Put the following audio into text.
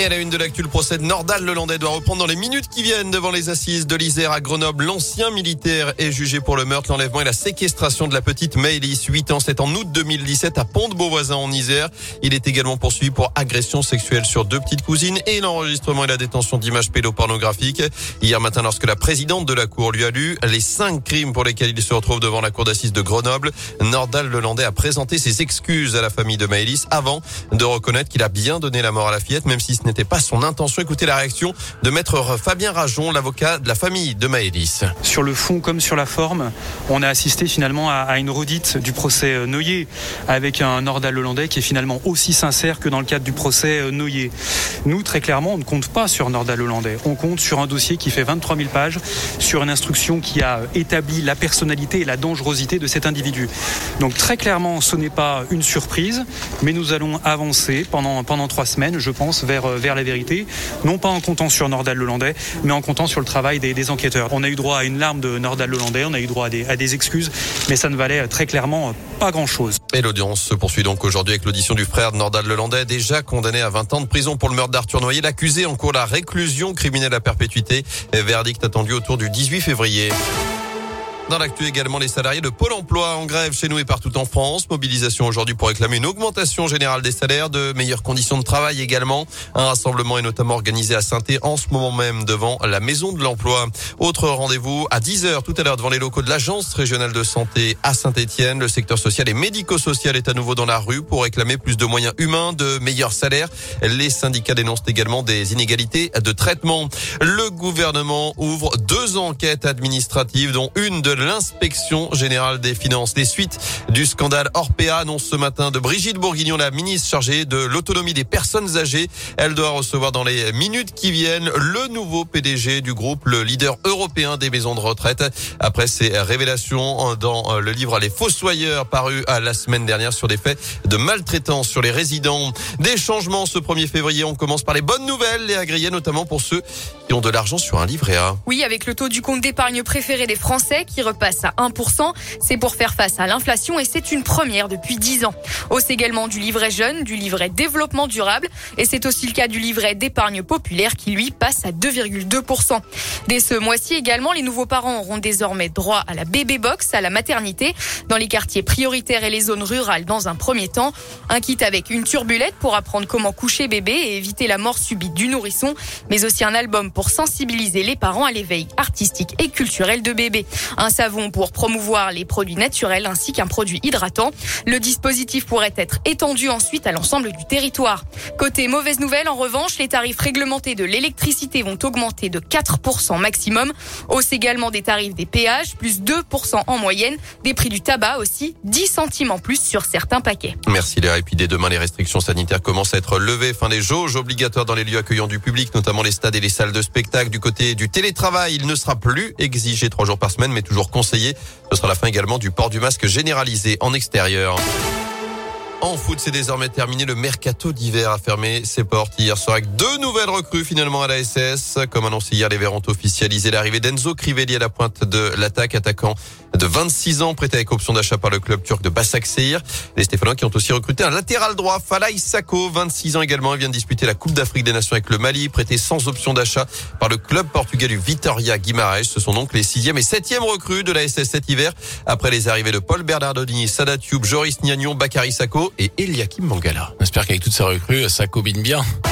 Et à la une de l'actu, le procès de Nordal Lelandais doit reprendre dans les minutes qui viennent devant les assises de l'Isère à Grenoble. L'ancien militaire est jugé pour le meurtre, l'enlèvement et la séquestration de la petite Maëlys, 8 ans. C'est en août 2017 à Pont-de-Beauvoisin en Isère. Il est également poursuivi pour agression sexuelle sur deux petites cousines et l'enregistrement et la détention d'images pédopornographiques. Hier matin, lorsque la présidente de la Cour lui a lu les cinq crimes pour lesquels il se retrouve devant la Cour d'assises de Grenoble, Nordal Lelandais a présenté ses excuses à la famille de Maëlys avant de reconnaître qu'il a bien donné la mort à la fillette, même si ce n'était pas son intention. Écoutez la réaction de maître Fabien Rajon, l'avocat de la famille de Maëlys. Sur le fond comme sur la forme, on a assisté finalement à, une redite du procès Noyer avec un Nordal hollandais qui est finalement aussi sincère que dans le cadre du procès Noyer. Nous, très clairement, on ne compte pas sur Nordal hollandais. On compte sur un dossier qui fait 23 000 pages, sur une instruction qui a établi la personnalité et la dangerosité de cet individu. Donc très clairement, ce n'est pas une surprise, mais nous allons avancer pendant, pendant trois semaines, je pense, vers, euh, vers la vérité, non pas en comptant sur Nordal Lelandais, mais en comptant sur le travail des, enquêteurs. On a eu droit à une larme de Nordal Lelandais, on a eu droit à des, excuses, mais ça ne valait très clairement pas grand-chose. Et l'audience se poursuit donc aujourd'hui avec l'audition du frère de Nordal Lelandais, déjà condamné à 20 ans de prison pour le meurtre d'Arthur Noyer. L'accusé en cours la réclusion criminelle à perpétuité. Verdict attendu autour du 18 février. Dans l'actu également, les salariés de Pôle emploi en grève chez nous et partout en France. Mobilisation aujourd'hui pour réclamer une augmentation générale des salaires, de meilleures conditions de travail également. Un rassemblement est notamment organisé à saint en ce moment même devant la maison de l'emploi. Autre rendez-vous à 10h tout à l'heure devant les locaux de l'agence régionale de santé à Saint-Etienne. Le secteur social et médico-social est à nouveau dans la rue pour réclamer plus de moyens humains, de meilleurs salaires. Les syndicats dénoncent également des inégalités de traitement. Le gouvernement ouvre deux enquêtes administratives dont une de l'inspection générale des finances. Les suites du scandale Orpea annoncent ce matin de Brigitte Bourguignon, la ministre chargée de l'autonomie des personnes âgées. Elle doit recevoir dans les minutes qui viennent le nouveau PDG du groupe, le leader européen des maisons de retraite. Après ces révélations dans le livre Les Fossoyeurs paru à la semaine dernière sur des faits de maltraitance sur les résidents. Des changements ce 1er février. On commence par les bonnes nouvelles, les agréés, notamment pour ceux qui ont de l'argent sur un livret A. Oui, avec le taux du compte d'épargne préféré des Français qui passe à 1%. C'est pour faire face à l'inflation et c'est une première depuis 10 ans. Hausse également du livret jeune, du livret développement durable et c'est aussi le cas du livret d'épargne populaire qui lui passe à 2,2%. Dès ce mois-ci également, les nouveaux parents auront désormais droit à la bébé box, à la maternité, dans les quartiers prioritaires et les zones rurales dans un premier temps. Un kit avec une turbulette pour apprendre comment coucher bébé et éviter la mort subite du nourrisson, mais aussi un album pour sensibiliser les parents à l'éveil artistique et culturel de bébé. Savon pour promouvoir les produits naturels ainsi qu'un produit hydratant. Le dispositif pourrait être étendu ensuite à l'ensemble du territoire. Côté mauvaise nouvelle, en revanche, les tarifs réglementés de l'électricité vont augmenter de 4% maximum. Hausse également des tarifs des péages, plus 2% en moyenne. Des prix du tabac aussi, 10 centimes en plus sur certains paquets. Merci Léa. Et puis dès demain, les restrictions sanitaires commencent à être levées. Fin des jauges obligatoires dans les lieux accueillants du public, notamment les stades et les salles de spectacle. Du côté du télétravail, il ne sera plus exigé trois jours par semaine, mais toujours conseillé. Ce sera la fin également du port du masque généralisé en extérieur. En foot, c'est désormais terminé. Le mercato d'hiver a fermé ses portes hier soir avec deux nouvelles recrues finalement à la SS. Comme annoncé hier, les Verts ont officialisé l'arrivée d'Enzo Crivelli à la pointe de l'attaque, attaquant de 26 ans, prêté avec option d'achat par le club turc de Basaksehir. Les Stéphanois qui ont aussi recruté un latéral droit, Falay Sako, 26 ans également. Il vient de disputer la Coupe d'Afrique des Nations avec le Mali, prêté sans option d'achat par le club portugais du Vitoria Guimarães. Ce sont donc les sixième et septième recrues de la SS cet hiver. Après les arrivées de Paul Bernardoni, Sadat Joris Niagnon, Bakary Sako et Eliakim Mangala. J'espère qu'avec toutes ces recrues, ça combine bien. Ah